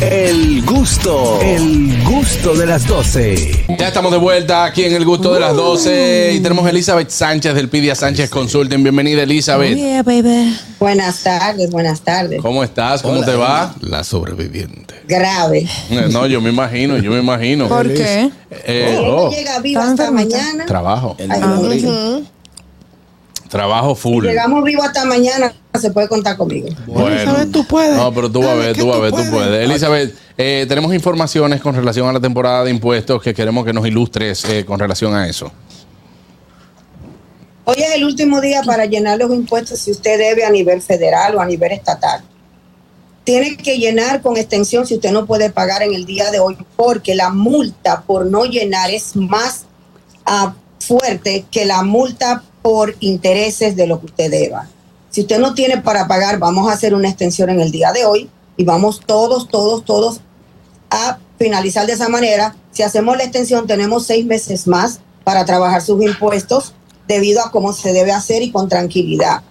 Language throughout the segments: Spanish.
El gusto, el gusto de las 12. Ya estamos de vuelta aquí en el gusto de las 12 y tenemos a Elizabeth Sánchez del Pidia Sánchez Consulting. Bienvenida, Elizabeth. Yeah, baby. Buenas tardes, buenas tardes. ¿Cómo estás? ¿Cómo te va? La sobreviviente. Grave. Eh, No, yo me imagino, yo me imagino. ¿Por qué? Eh, oh, llega ¿Estás hasta mañana. trabajo, ay, trabajo full. Llegamos vivo hasta mañana, se puede contar conmigo. Bueno. Elizabeth, tú puedes. No, pero tú vas a ver, tú vas a ver, tú puedes. Elizabeth, eh, tenemos informaciones con relación a la temporada de impuestos que queremos que nos ilustres eh, con relación a eso. Hoy es el último día para llenar los impuestos si usted debe a nivel federal o a nivel estatal. Tiene que llenar con extensión si usted no puede pagar en el día de hoy, porque la multa por no llenar es más ah, fuerte que la multa por intereses de lo que usted deba. Si usted no tiene para pagar, vamos a hacer una extensión en el día de hoy y vamos todos, todos, todos a finalizar de esa manera. Si hacemos la extensión, tenemos seis meses más para trabajar sus impuestos debido a cómo se debe hacer y con tranquilidad.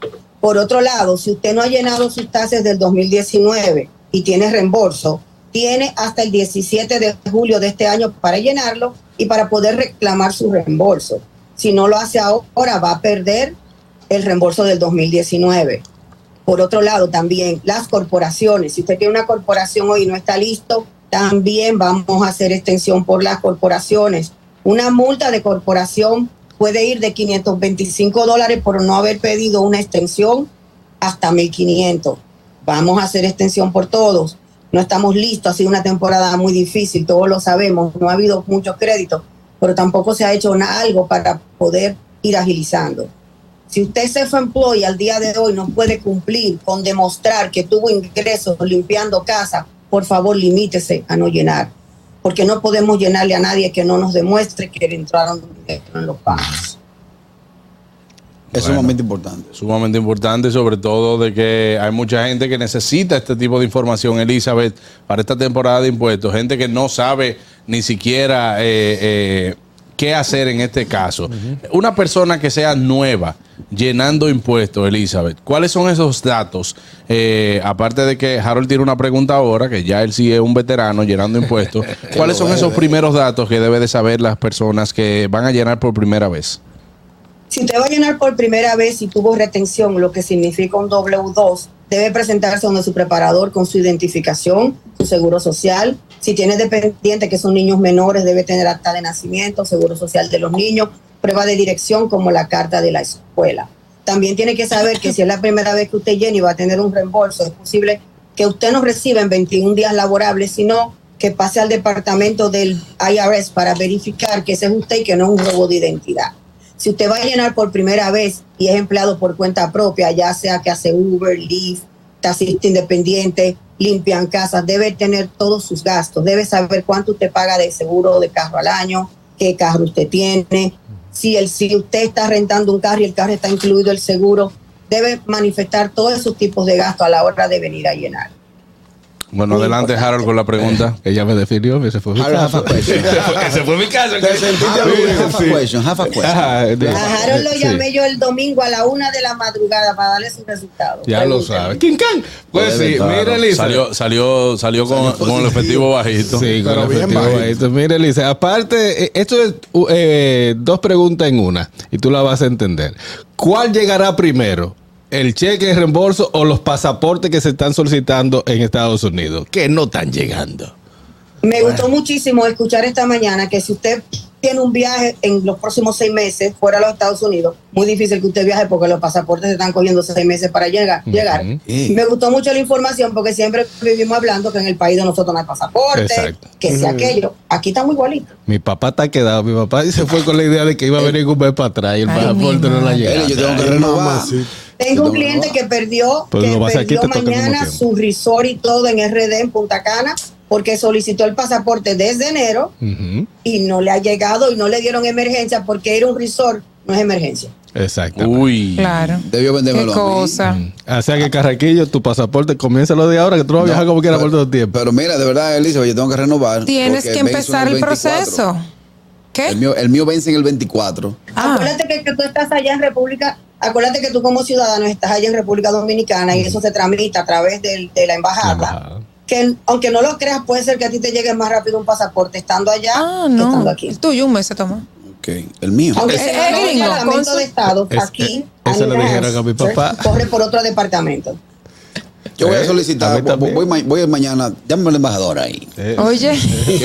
Por otro lado, si usted no ha llenado sus tasas del 2019 y tiene reembolso, tiene hasta el 17 de julio de este año para llenarlo y para poder reclamar su reembolso. Si no lo hace ahora, va a perder el reembolso del 2019. Por otro lado, también las corporaciones. Si usted tiene una corporación hoy y no está listo, también vamos a hacer extensión por las corporaciones. Una multa de corporación puede ir de 525 dólares por no haber pedido una extensión hasta 1500. Vamos a hacer extensión por todos. No estamos listos, ha sido una temporada muy difícil, todos lo sabemos, no ha habido muchos créditos, pero tampoco se ha hecho na- algo para poder ir agilizando. Si usted se fue employee al día de hoy no puede cumplir con demostrar que tuvo ingresos limpiando casa, por favor limítese a no llenar, porque no podemos llenarle a nadie que no nos demuestre que entraron en los pagos. Es Bueno. sumamente importante. Sumamente importante, sobre todo de que hay mucha gente que necesita este tipo de información, Elizabeth, para esta temporada de impuestos. Gente que no sabe ni siquiera eh, eh, qué hacer en este caso. Una persona que sea nueva llenando impuestos, Elizabeth, ¿cuáles son esos datos? Eh, aparte de que Harold tiene una pregunta ahora, que ya él sí es un veterano llenando impuestos, ¿cuáles son esos primeros datos que debe de saber las personas que van a llenar por primera vez? Si usted va a llenar por primera vez y tuvo retención, lo que significa un W2, debe presentarse donde su preparador con su identificación, su seguro social. Si tiene dependientes que son niños menores, debe tener acta de nacimiento, seguro social de los niños, prueba de dirección como la carta de la escuela. También tiene que saber que si es la primera vez que usted llena y va a tener un reembolso, es posible que usted no reciba en 21 días laborables, sino que pase al departamento del IRS para verificar que ese es usted y que no es un robo de identidad. Si usted va a llenar por primera vez y es empleado por cuenta propia, ya sea que hace Uber, Lyft, taxista independiente, limpian casas, debe tener todos sus gastos, debe saber cuánto usted paga de seguro de carro al año, qué carro usted tiene, si, el, si usted está rentando un carro y el carro está incluido el seguro, debe manifestar todos esos tipos de gastos a la hora de venir a llenar. Bueno, adelante. Harold con la pregunta. Ella me definió, ese fue mi Harold, half a caso. question. Ese fue mi caso. Te sentiste aludido. Half a question, half a question. Ajá, de- A Harold lo sí. llamé yo el domingo a la una de la madrugada para darle su resultado. Ya lo Pregúntele. sabe. ¡King Kang! Pues sí, mira, Elisa. Salió, salió, salió con, con el efectivo bajito. Sí, con Pero el efectivo bajito. bajito. Mira, Elisa, aparte, eh, esto es eh, dos preguntas en una y tú la vas a entender. ¿Cuál llegará primero? ¿El cheque de reembolso o los pasaportes que se están solicitando en Estados Unidos? Que no están llegando. Me gustó muchísimo escuchar esta mañana que si usted tiene un viaje en los próximos seis meses fuera de los Estados Unidos, muy difícil que usted viaje porque los pasaportes se están cogiendo seis meses para llegar. llegar. Sí. Me gustó mucho la información porque siempre vivimos hablando que en el país de nosotros no hay pasaporte, Exacto. que sea aquello. Aquí estamos igualitos. Mi papá está quedado. Mi papá se fue con la idea de que iba a venir un mes para atrás y el Ay, pasaporte no la llegaba. Yo tengo que renovar. Tengo un cliente que perdió, Pues que perdió mañana su resort y todo en RD en Punta Cana porque solicitó el pasaporte desde enero y no le ha llegado y no le dieron emergencia porque ir a un resort no es emergencia. Exacto. Uy. Claro. Debió Qué vendérmelo mí. cosa. O sea que Carraquillo, tu pasaporte comienza lo de ahora, que tú vas a viajar No, como quieras por todo el tiempo. Pero mira, de verdad, Elizabeth, yo tengo que renovar. Tienes que empezar el 24. proceso. ¿Qué? El mío, el mío vence en el 24. Ah. Acuérdate que, que tú estás allá en República, acuérdate que tú como ciudadano estás allá en República Dominicana y eso se tramita a través de la embajada. embajada. que aunque no lo creas, puede ser que a ti te llegue más rápido un pasaporte estando allá Ah, que estando aquí. El tuyo un mes se tomó. Ok, el mío. Aunque Es- se es va a un gringo. departamento de Estado, Es- aquí eh, eso le Annie dijeron a mi papá. corre por otro departamento. Yo voy a Eh, a solicitar, voy, mañana, llámame al embajador ahí. Eh, Oye,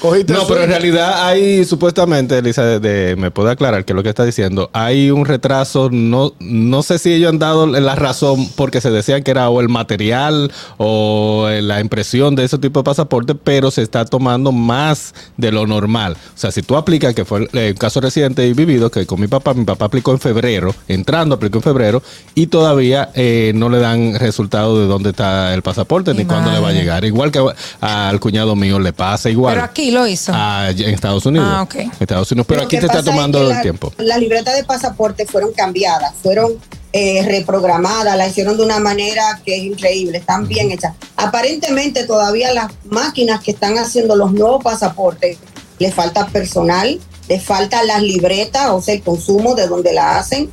Cogiste No, pero en realidad hay supuestamente, Elisa, de, de- me puede aclarar que lo que está diciendo, hay un retraso, no, no sé si ellos han dado la razón porque se decían que era o el material o la impresión de ese tipo de pasaporte, pero se está tomando más de lo normal. O sea, si tú aplicas, que fue el, el caso reciente y vivido, que con mi papá, mi papá aplicó en febrero, entrando aplicó en febrero, y todavía eh, no le dan resultado de dónde está el pasaporte ni cuándo le va a llegar. Igual que al cuñado mío le pasa igual. pero aquí lo hizo. Ah, en Estados Unidos. Ah, Estados Unidos, pero aquí te está es tomando que el la- tiempo. Las libretas de pasaporte fueron cambiadas, fueron eh, reprogramadas, las hicieron de una manera que es increíble, están bien hechas. Aparentemente todavía las máquinas que están haciendo los nuevos pasaportes, les falta personal, les falta las libretas, o sea, el consumo de donde la hacen,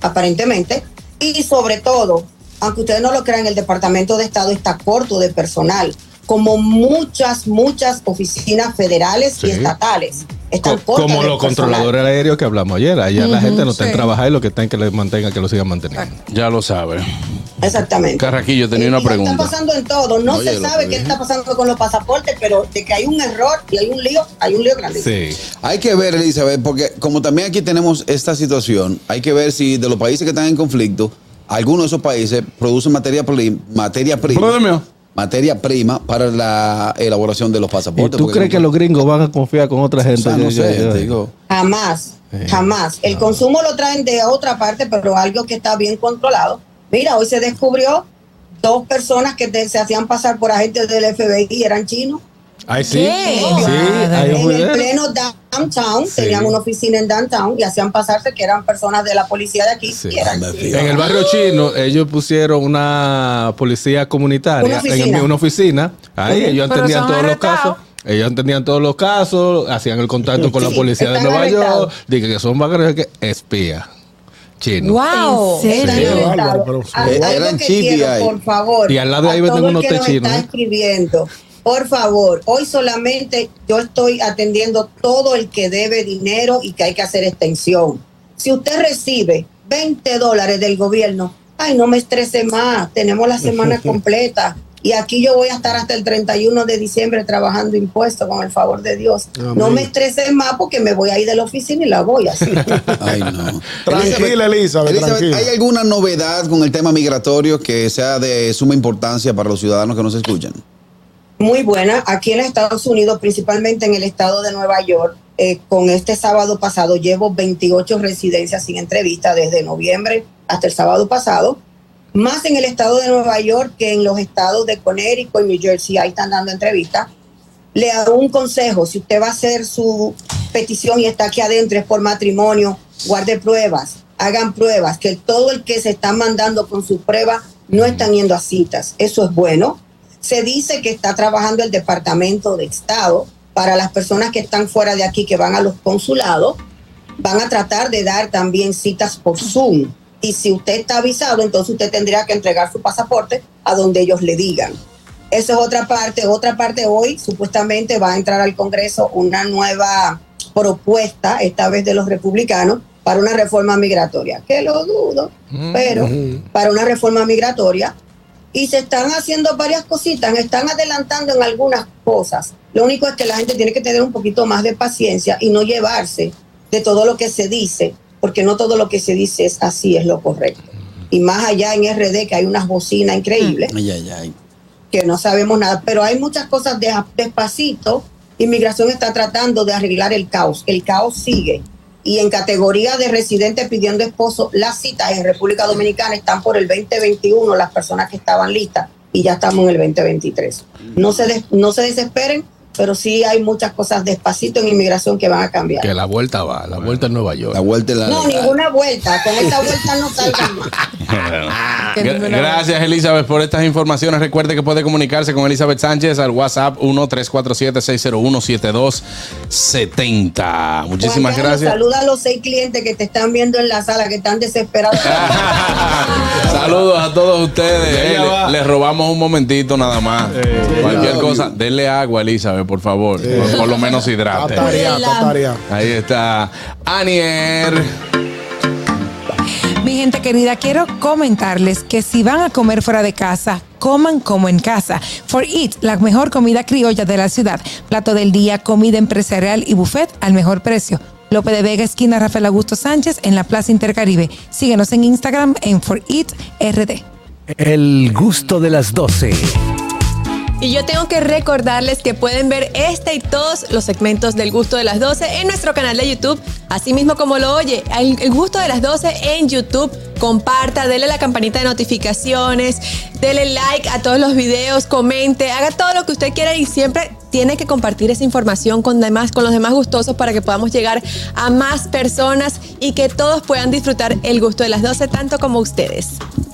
aparentemente. Y sobre todo, aunque ustedes no lo crean, el Departamento de Estado está corto de personal, como muchas, muchas oficinas federales Sí. y estatales. Están Co- cortas como de los personal. controladores aéreos que hablamos ayer. Allá la gente no está en sí. trabajar y lo que está en que les mantengan, que lo sigan manteniendo. Ya lo sabe. Exactamente. Carraquillo, tenía Y una pregunta. Está pasando en todo. No Oye, se sabe que qué está pasando con los pasaportes, pero de que hay un error y hay un lío, hay un lío grande. Sí. Hay que ver, Elizabeth, porque como también aquí tenemos esta situación, hay que ver si de los países que están en conflicto, algunos de esos países producen materia, prim- materia prima. Materia prima para la elaboración de los ¿Y pasaportes. tú porque- crees que los gringos van a confiar con otra O gente? sea, no que- sé, digo. Jamás, Eh, jamás. El consumo lo traen de otra parte, pero algo que está bien controlado. Mira, hoy se descubrió dos personas que te- se hacían pasar por agentes del FBI y eran chinos. Ay, sí. ¿Qué? Sí, hay un en el pleno downtown, Sí. tenían una oficina en downtown y hacían pasarse que eran personas de la policía de aquí Sí. y eran Ah, me chinos. En el barrio chino, ellos pusieron una policía comunitaria Una en el- una oficina. Ahí ellos entendían todos los casos. Ellos entendían todos los casos, hacían el contacto con la policía de Nueva. York. Dije que son vagos que espía chino. wow. Están Sí. arrestados. Bárbaro, pero- A- Algo eran que chibi quiero, ahí. por favor. Y al lado de ahí venden unos té nos chinos, está ¿eh? escribiendo. Por favor, hoy solamente yo estoy atendiendo todo el que debe dinero y que hay que hacer extensión. Si usted recibe 20 dólares del gobierno, ay, no me estrese más, tenemos la semana completa. Y aquí yo voy a estar hasta el 31 de diciembre trabajando impuestos con el favor de Dios. No me estrese más porque me voy a ir de la oficina y la voy así. Ay, no. Tranquila, Elizabeth, tranquila. ¿hay alguna novedad con el tema migratorio que sea de suma importancia para los ciudadanos que nos escuchan? muy buena. Aquí en Estados Unidos, principalmente en el estado de Nueva York, eh, con este sábado pasado llevo 28 residencias sin entrevista desde noviembre hasta el sábado pasado. Más en el estado de Nueva York que en los estados de Connecticut y New Jersey, ahí están dando entrevistas. Le hago un consejo, si usted va a hacer su petición y está aquí adentro es por matrimonio, guarde pruebas, hagan pruebas, que todo el que se está mandando con su prueba no están yendo a citas. Eso es bueno. Se dice que está trabajando el Departamento de Estado para las personas que están fuera de aquí, que van a los consulados, van a tratar de dar también citas por Zoom. Y si usted está avisado, entonces usted tendría que entregar su pasaporte a donde ellos le digan. Esa es otra parte. Otra parte hoy, supuestamente va a entrar al Congreso una nueva propuesta, esta vez de los republicanos, para una reforma migratoria. Que lo dudo, pero para una reforma migratoria. Y se están haciendo varias cositas, están adelantando en algunas cosas. Lo único es que la gente tiene que tener un poquito más de paciencia y no llevarse de todo lo que se dice, porque no todo lo que se dice es así, es lo correcto. Y más allá en RD, que hay unas bocinas increíbles Ay, ay, ay. que no sabemos nada, pero hay muchas cosas de, despacito. Inmigración está tratando de arreglar el caos. El caos sigue. Y en categoría de residentes pidiendo esposo, las citas en República Dominicana están por el 2021, las personas que estaban listas, y ya estamos en el 2023. No se, des- no se desesperen, pero sí hay muchas cosas despacito en inmigración que van a cambiar. Que la vuelta va, la vuelta en Nueva York. La vuelta en la No, legal. ninguna vuelta. Con esta vuelta no salgan más. Gracias, Elizabeth, por estas informaciones. Recuerde que puede comunicarse con Elizabeth Sánchez al WhatsApp 1-347-601-7270. Muchísimas Juan gracias. Saluda a los seis clientes que te están viendo en la sala, que están desesperados. Saludos a todos ustedes. Eh, les robamos un momentito nada más. Cualquier cosa, denle agua, Elizabeth, por favor. Por, por lo menos hidrate. Tataria, tataria. Ahí está. Anier. Mi gente querida, quiero comentarles que si van a comer fuera de casa, coman como en casa. For Eat, la mejor comida criolla de la ciudad. Plato del día, comida empresarial y buffet al mejor precio. Lope de Vega, esquina Rafael Augusto Sánchez, en la Plaza Intercaribe. Síguenos en Instagram en For Eat RD. El gusto de las 12. Y yo tengo que recordarles que pueden ver este y todos los segmentos del Gusto de las 12 en nuestro canal de YouTube, así mismo como lo oye, el, Gusto de las 12 en YouTube. Comparta, dele la campanita de notificaciones, dele like a todos los videos, comente, haga todo lo que usted quiera y siempre tiene que compartir esa información con, demás, con los demás gustosos para que podamos llegar a más personas y que todos puedan disfrutar el gusto de las 12 tanto como ustedes.